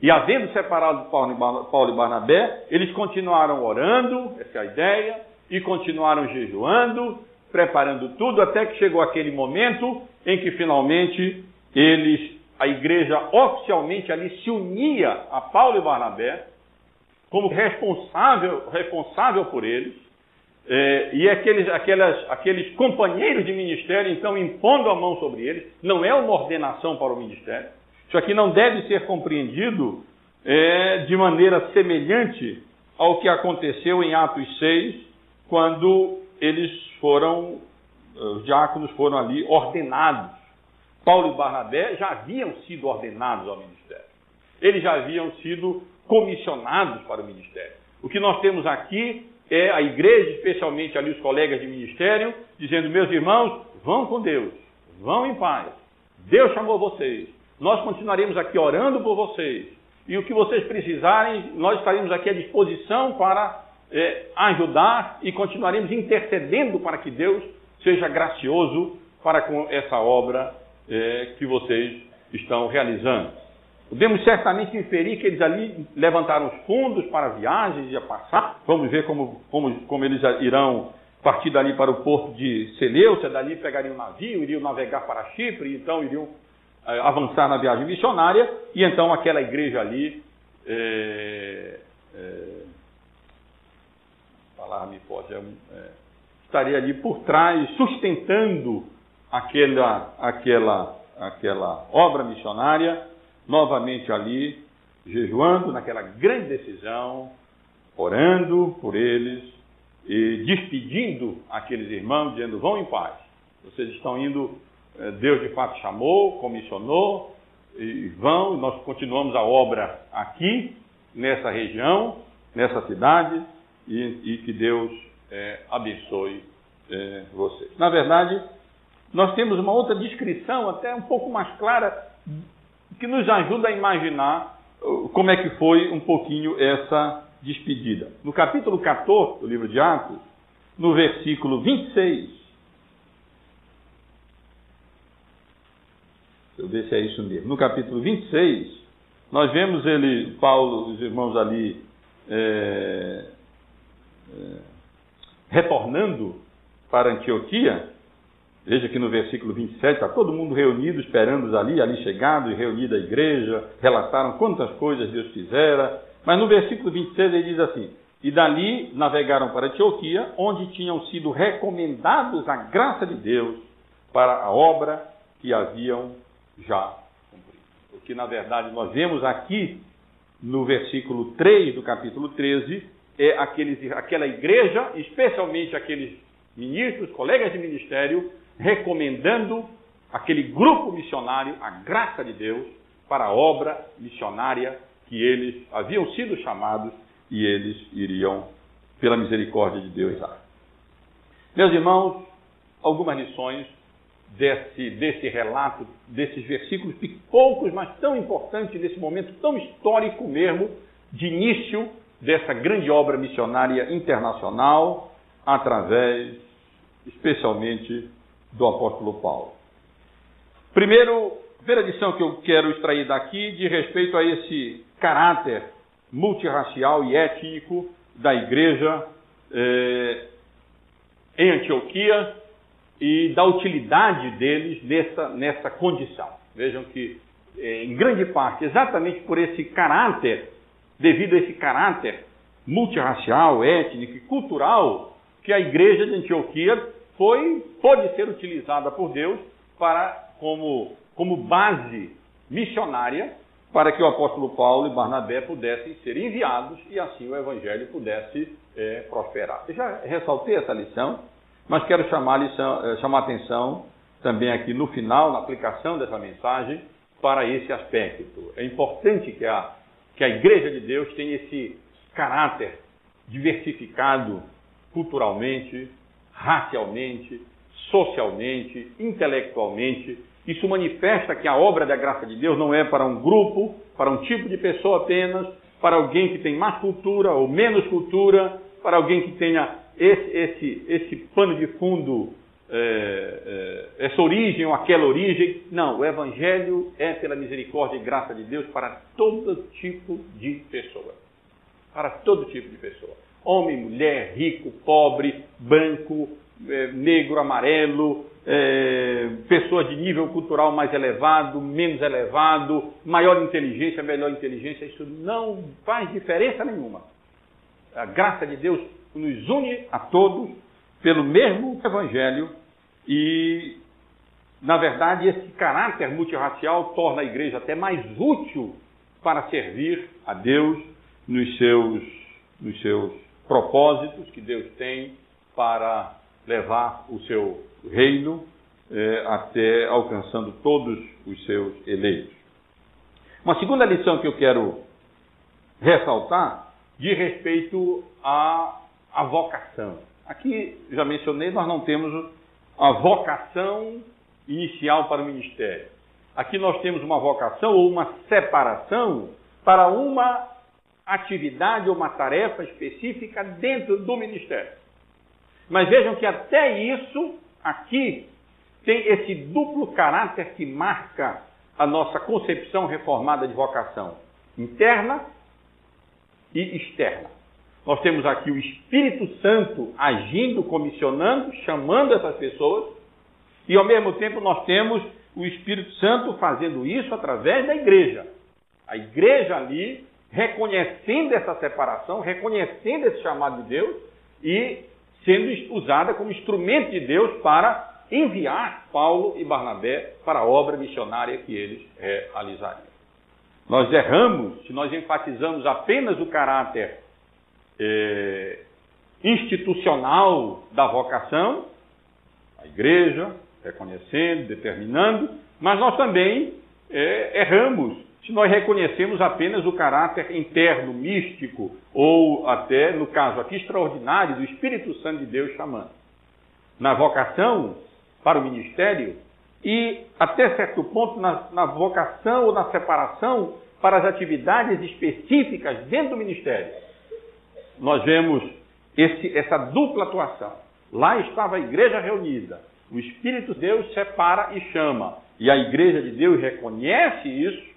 A: E havendo separado Paulo e Barnabé, eles continuaram orando, essa é a ideia, e continuaram jejuando, preparando tudo, até que chegou aquele momento em que finalmente eles, a igreja oficialmente ali se unia a Paulo e Barnabé, como responsável, responsável por eles, é, e aqueles, aquelas, aqueles companheiros de ministério, então, impondo a mão sobre eles, não é uma ordenação para o ministério. Isso aqui não deve ser compreendido é, de maneira semelhante ao que aconteceu em Atos 6, quando eles foram, os diáconos foram ali ordenados. Paulo e Barnabé já haviam sido ordenados ao ministério. Eles já haviam sido comissionados para o ministério. O que nós temos aqui é a igreja, especialmente ali os colegas de ministério, dizendo: meus irmãos, vão com Deus, vão em paz. Deus chamou vocês. Nós continuaremos aqui orando por vocês. E o que vocês precisarem, nós estaremos aqui à disposição para é, ajudar e continuaremos intercedendo para que Deus seja gracioso para com essa obra é, que vocês estão realizando. Podemos certamente inferir que eles ali levantaram os fundos para viagens e a passar. Vamos ver como, como, como eles irão partir dali para o porto de Seleucia, dali pegariam um navio, iriam navegar para Chipre, então iriam avançar na viagem missionária, e então aquela igreja ali. É, é, palavra me foge, é, estaria ali por trás, sustentando aquela, aquela, aquela obra missionária, novamente ali, jejuando naquela grande decisão, orando por eles e despedindo aqueles irmãos, dizendo: vão em paz. Vocês estão indo, eh, Deus de fato chamou, comissionou, e vão, nós continuamos a obra aqui, nessa região, nessa cidade, e, e que Deus é, abençoe é, vocês. Na verdade, nós temos uma outra descrição, até um pouco mais clara, que nos ajuda a imaginar como é que foi um pouquinho essa despedida. No capítulo 14 do livro de Atos, no versículo 26, eu ver se é isso mesmo. No capítulo 26, nós vemos ele, Paulo, os irmãos ali, é, é, retornando para Antioquia, Veja que no versículo 27 está todo mundo reunido, esperando ali, ali chegado e reunida a igreja, relataram quantas coisas Deus fizera. Mas no versículo 26 ele diz assim: E dali navegaram para Antioquia, onde tinham sido recomendados a graça de Deus para a obra que haviam já cumprido. O que na verdade nós vemos aqui no versículo 3 do capítulo 13 é aqueles, aquela igreja, especialmente aqueles ministros, colegas de ministério, recomendando aquele grupo missionário a graça de Deus para a obra missionária que eles haviam sido chamados e eles iriam, pela misericórdia de Deus, dar. Meus irmãos, algumas lições desse, desse relato, desses versículos, poucos, mas tão importantes nesse momento tão histórico mesmo, de início dessa grande obra missionária internacional, através, especialmente, do apóstolo Paulo. Primeiro, primeira lição que eu quero extrair daqui de respeito a esse caráter multirracial e étnico da igreja eh, em Antioquia e da utilidade deles nessa, nessa condição. Vejam que, eh, em grande parte, exatamente por esse caráter, devido a esse caráter multirracial, étnico e cultural, que a igreja de Antioquia foi, pode ser utilizada por Deus para, como, como base missionária para que o apóstolo Paulo e Barnabé pudessem ser enviados e assim o evangelho pudesse é, prosperar. Eu já ressaltei essa lição, mas quero chamar, lição, é, chamar atenção também aqui no final, na aplicação dessa mensagem, para esse aspecto. É importante que a, que a Igreja de Deus tenha esse caráter diversificado culturalmente, racialmente, socialmente, intelectualmente. Isso manifesta que a obra da graça de Deus não é para um grupo, para um tipo de pessoa apenas, para alguém que tem mais cultura ou menos cultura, para alguém que tenha esse, esse, esse pano de fundo, é, é, essa origem ou aquela origem. Não, o Evangelho é pela misericórdia e graça de Deus para todo tipo de pessoa. Para todo tipo de pessoa homem, mulher, rico, pobre, branco, é, negro, amarelo, é, de nível cultural mais elevado, menos elevado, maior inteligência, melhor inteligência, isso não faz diferença nenhuma. A graça de Deus nos une a todos pelo mesmo Evangelho e, na verdade, esse caráter multirracial torna a igreja até mais útil para servir a Deus nos seus, nos seus propósitos que Deus tem para levar o seu reino eh, até alcançando todos os seus eleitos. Uma segunda lição que eu quero ressaltar diz respeito à, à vocação. Aqui, já mencionei, nós não temos a vocação inicial para o ministério. Aqui nós temos uma vocação ou uma separação para uma atividade ou uma tarefa específica dentro do ministério. Mas vejam que até isso aqui tem esse duplo caráter que marca a nossa concepção reformada de vocação interna e externa. Nós temos aqui o Espírito Santo agindo, comissionando, chamando essas pessoas, e ao mesmo tempo nós temos o Espírito Santo fazendo isso através da igreja. A igreja ali reconhecendo essa separação, reconhecendo esse chamado de Deus e sendo usada como instrumento de Deus para enviar Paulo e Barnabé para a obra missionária que eles realizariam. Nós erramos se nós enfatizamos apenas o caráter é, institucional da vocação, a igreja reconhecendo, determinando, mas nós também é, erramos se nós reconhecemos apenas o caráter interno, místico, ou até, no caso aqui, extraordinário do Espírito Santo de Deus chamando. Na vocação para o ministério e, até certo ponto, na, na vocação ou na separação para as atividades específicas dentro do ministério. Nós vemos esse, essa dupla atuação. Lá estava a igreja reunida. O Espírito de Deus separa e chama. E a igreja de Deus reconhece isso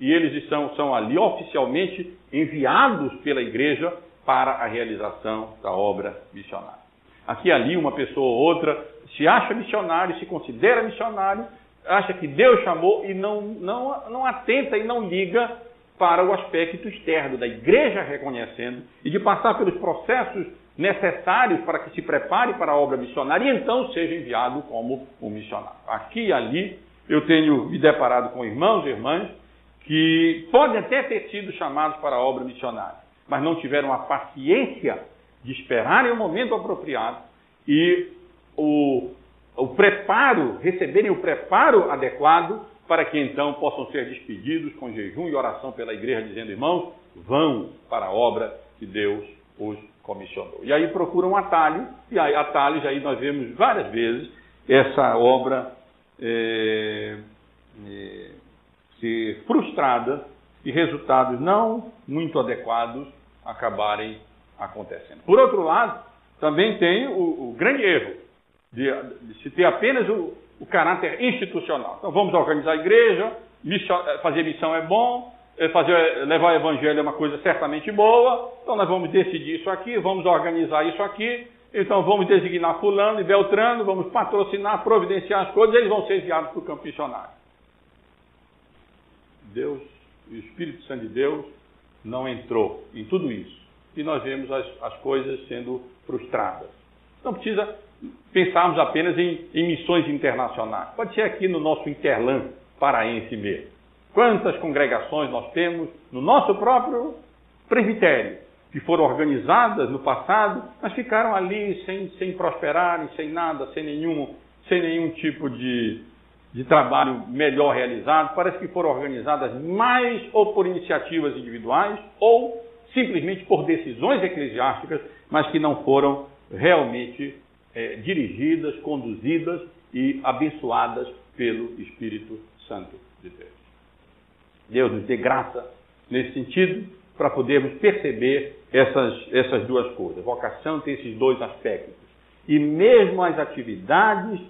A: e eles são, são ali oficialmente enviados pela igreja para a realização da obra missionária. Aqui ali, uma pessoa ou outra se acha missionário, se considera missionário, acha que Deus chamou e não, não, não atenta e não liga para o aspecto externo da igreja reconhecendo e de passar pelos processos necessários para que se prepare para a obra missionária e então seja enviado como um missionário. Aqui e ali eu tenho me deparado com irmãos e irmãs que podem até ter sido chamados para a obra missionária, mas não tiveram a paciência de esperarem o momento apropriado e o, o preparo, receberem o preparo adequado para que então possam ser despedidos com jejum e oração pela igreja, dizendo, irmãos, vão para a obra que Deus os comissionou. E aí procuram um atalho, e aí atalhos, aí nós vemos várias vezes essa obra é, é, ser frustrada e resultados não muito adequados acabarem acontecendo. Por outro lado, também tem o, o grande erro de, de, se ter apenas o, o, caráter institucional. Então vamos organizar a igreja, missão, fazer missão é bom, é, fazer, levar o evangelho é uma coisa certamente boa, então nós vamos decidir isso aqui, vamos organizar isso aqui, então vamos designar fulano e beltrano, vamos patrocinar, providenciar as coisas, eles vão ser enviados para o campo missionário. Deus, o Espírito Santo de Deus, não entrou em tudo isso. E nós vemos as, as coisas sendo frustradas. Não precisa pensarmos apenas em, em missões internacionais. Pode ser aqui no nosso Interlan paraense mesmo. Quantas congregações nós temos no nosso próprio presbitério, que foram organizadas no passado, mas ficaram ali sem, sem prosperarem, sem nada, sem nenhum, sem nenhum tipo de, de trabalho melhor realizado, parece que foram organizadas mais ou por iniciativas individuais ou simplesmente por decisões eclesiásticas, mas que não foram realmente é, dirigidas, conduzidas e abençoadas pelo Espírito Santo de Deus. Deus nos dê graça nesse sentido para podermos perceber essas, essas duas coisas. Vocação tem esses dois aspectos. E mesmo as atividades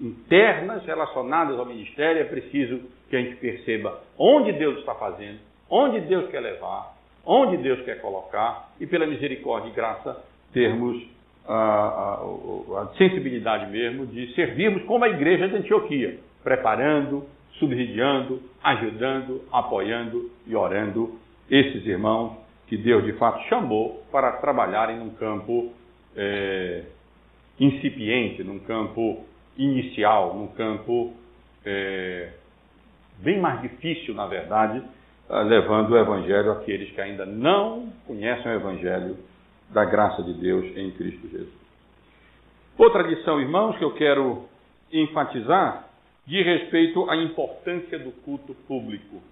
A: internas relacionadas ao ministério, é preciso que a gente perceba onde Deus está fazendo, onde Deus quer levar, onde Deus quer colocar, e pela misericórdia e graça termos a, a, a sensibilidade mesmo de servirmos como a igreja de Antioquia, preparando, subsidiando, ajudando, apoiando e orando esses irmãos que Deus de fato chamou para trabalharem num campo é, incipiente, num campo inicial, num campo é, bem mais difícil, na verdade, levando o Evangelho àqueles que ainda não conhecem o Evangelho da graça de Deus em Cristo Jesus. Outra lição, irmãos, que eu quero enfatizar, diz respeito à importância do culto público.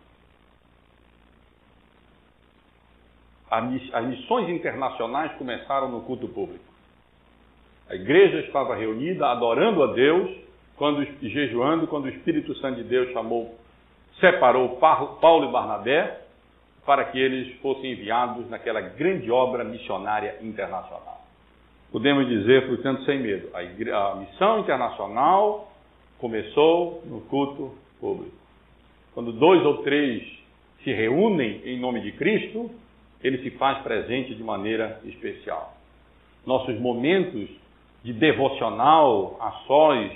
A: As missões internacionais começaram no culto público. A igreja estava reunida, adorando a Deus, quando jejuando, quando o Espírito Santo de Deus chamou, separou Paulo e Barnabé para que eles fossem enviados naquela grande obra missionária internacional. Podemos dizer, portanto, sem medo, a, a missão internacional começou no culto público. Quando dois ou três se reúnem em nome de Cristo, ele se faz presente de maneira especial. Nossos momentos de devocional a sós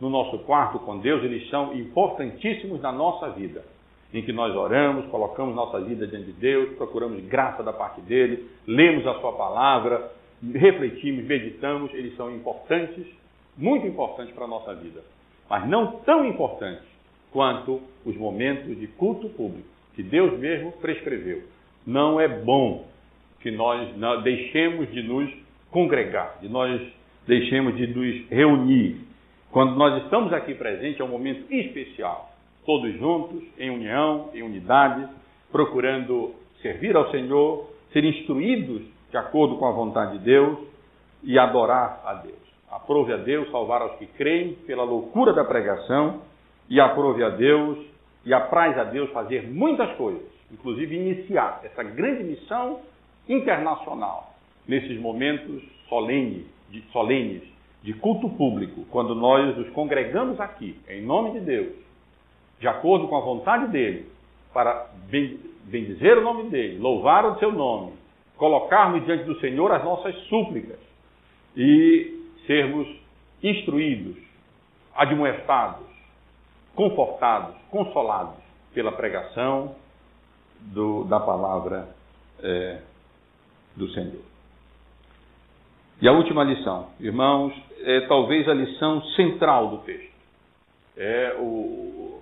A: no nosso quarto com Deus, eles são importantíssimos na nossa vida, em que nós oramos, colocamos nossa vida diante de Deus, procuramos graça da parte dele, lemos a sua palavra, refletimos, meditamos, eles são importantes, muito importantes para a nossa vida, mas não tão importantes quanto os momentos de culto público, que Deus mesmo prescreveu. Não é bom que nós deixemos de nos congregar, de nós deixemos de nos reunir. Quando nós estamos aqui presentes, é um momento especial, todos juntos, em união, em unidade, procurando servir ao Senhor, ser instruídos de acordo com a vontade de Deus e adorar a Deus. Aprove a Deus salvar aos que creem pela loucura da pregação e aprove a Deus e apraz a Deus fazer muitas coisas, inclusive iniciar essa grande missão internacional nesses momentos solenes, de, solenes de culto público, quando nós nos congregamos aqui, em nome de Deus, de acordo com a vontade dele, para bendizer o nome dele, louvar o seu nome, colocarmos diante do Senhor as nossas súplicas e sermos instruídos, admoestados, confortados, consolados pela pregação do, da palavra é, do Senhor. E a última lição, irmãos, é talvez a lição central do texto. É, o,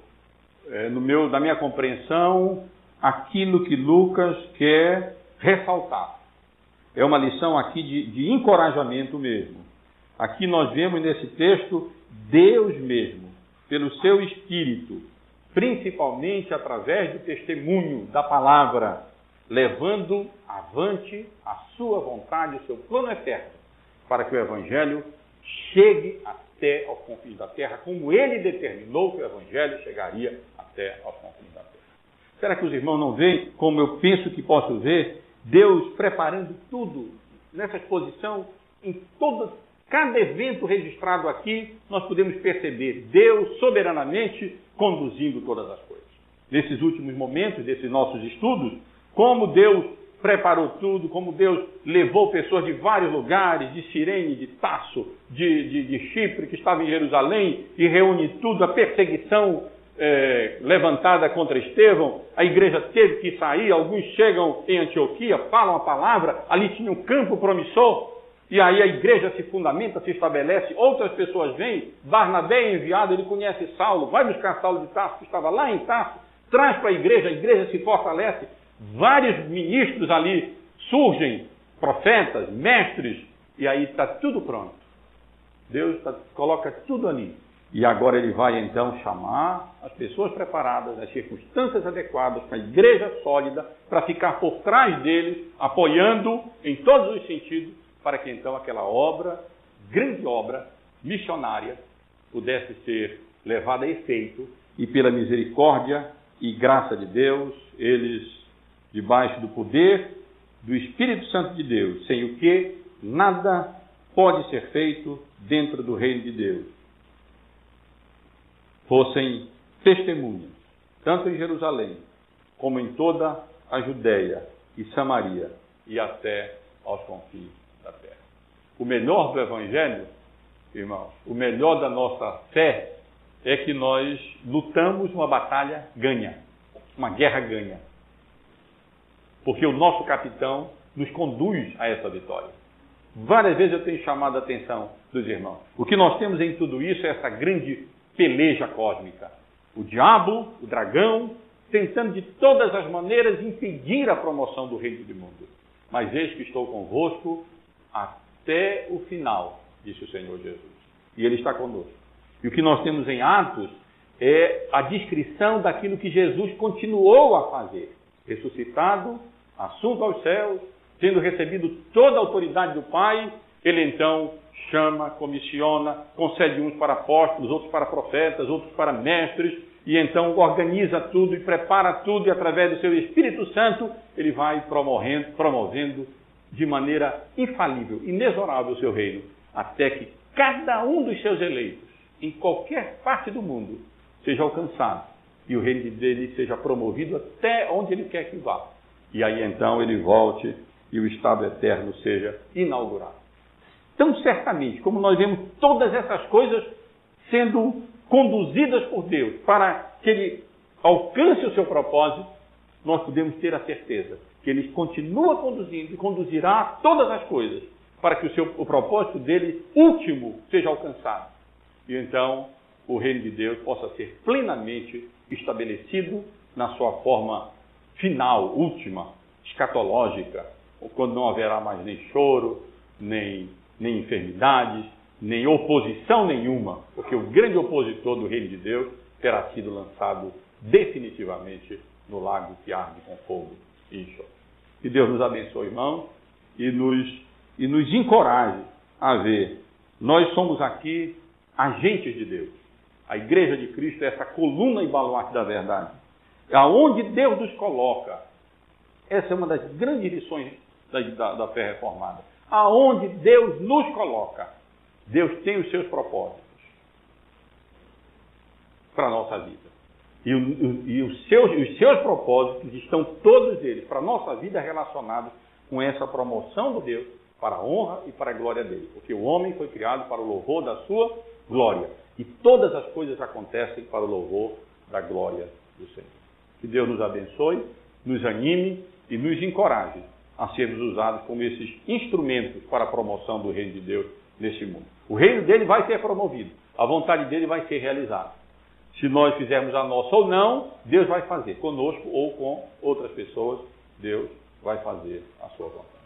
A: é no meu, na minha compreensão, aquilo que Lucas quer ressaltar. É uma lição aqui de, de encorajamento mesmo. Aqui nós vemos nesse texto Deus mesmo, pelo seu Espírito, principalmente através do testemunho da palavra, levando avante a sua vontade, o seu plano eterno, para que o Evangelho chegue até aos confins da terra, como ele determinou que o Evangelho chegaria até confins da terra. Será que os irmãos não veem, como eu penso que posso ver, Deus preparando tudo nessa exposição, em todo, cada evento registrado aqui, nós podemos perceber Deus soberanamente conduzindo todas as coisas. Nesses últimos momentos desses nossos estudos, como Deus preparou tudo, como Deus levou pessoas de vários lugares, de Sirene, de Tasso, de, de, de Chipre, que estavam em Jerusalém, e reúne tudo, a perseguição é, levantada contra Estevão, a igreja teve que sair, alguns chegam em Antioquia, falam a palavra, ali tinha um campo promissor, e aí a igreja se fundamenta, se estabelece, outras pessoas vêm, Barnabé é enviado, ele conhece Saulo, vai buscar Saulo de Tarso, que estava lá em Tarso, traz para a igreja, a igreja se fortalece, vários ministros ali surgem, profetas, mestres, e aí está tudo pronto. Deus tá, coloca tudo ali. E agora ele vai então chamar as pessoas preparadas, as circunstâncias adequadas, para a igreja sólida, para ficar por trás deles, apoiando em todos os sentidos, para que então aquela obra, grande obra missionária, pudesse ser levada a efeito e pela misericórdia e graça de Deus, eles, debaixo do poder do Espírito Santo de Deus, sem o que nada pode ser feito dentro do reino de Deus fossem testemunhas, tanto em Jerusalém, como em toda a Judéia e Samaria e até aos confins da terra. O melhor do Evangelho, irmãos, o melhor da nossa fé é que nós lutamos uma batalha ganha, uma guerra ganha. Porque o nosso capitão nos conduz a essa vitória. Várias vezes eu tenho chamado a atenção dos irmãos. O que nós temos em tudo isso é essa grande peleja cósmica. O diabo, o dragão, tentando de todas as maneiras impedir a promoção do reino do mundo. Mas eis que estou convosco até o final, disse o Senhor Jesus. E Ele está conosco. E o que nós temos em Atos é a descrição daquilo que Jesus continuou a fazer. Ressuscitado, assunto aos céus, tendo recebido toda a autoridade do Pai, ele então chama, comissiona, concede uns para apóstolos, outros para profetas, outros para mestres, e então organiza tudo e prepara tudo, e através do seu Espírito Santo, ele vai promovendo, promovendo de maneira infalível, inexorável o seu reino, até que cada um dos seus eleitos, em qualquer parte do mundo, seja alcançado e o reino dele seja promovido até onde ele quer que vá. E aí então ele volte e o estado eterno seja inaugurado tão certamente como nós vemos todas essas coisas sendo conduzidas por Deus para que ele alcance o seu propósito, nós podemos ter a certeza que ele continua conduzindo e conduzirá todas as coisas para que o, seu, o propósito dele último seja alcançado. E então o reino de Deus possa ser plenamente estabelecido na sua forma final, última, escatológica, quando não haverá mais nem choro, nem, nem enfermidades, nem oposição nenhuma, porque o grande opositor do reino de Deus terá sido lançado definitivamente no lago que arde com fogo e enxofre. Que Deus nos abençoe, irmãos, e nos, e nos encoraje a ver. Nós somos aqui agentes de Deus. A igreja de Cristo é essa coluna e baluarte da verdade. Aonde Deus nos coloca. Essa é uma das grandes lições da, da, da fé reformada. Aonde Deus nos coloca, Deus tem os seus propósitos para a nossa vida. E, o, e os, seus, os seus propósitos estão todos eles para a nossa vida relacionados com essa promoção do Deus para a honra e para a glória dele. Porque o homem foi criado para o louvor da sua glória. E todas as coisas acontecem para o louvor da glória do Senhor. Que Deus nos abençoe, nos anime e nos encoraje a sermos usados como esses instrumentos para a promoção do reino de Deus neste mundo. O reino dele vai ser promovido, a vontade dele vai ser realizada. Se nós fizermos a nossa ou não, Deus vai fazer conosco ou com outras pessoas, Deus vai fazer a sua vontade.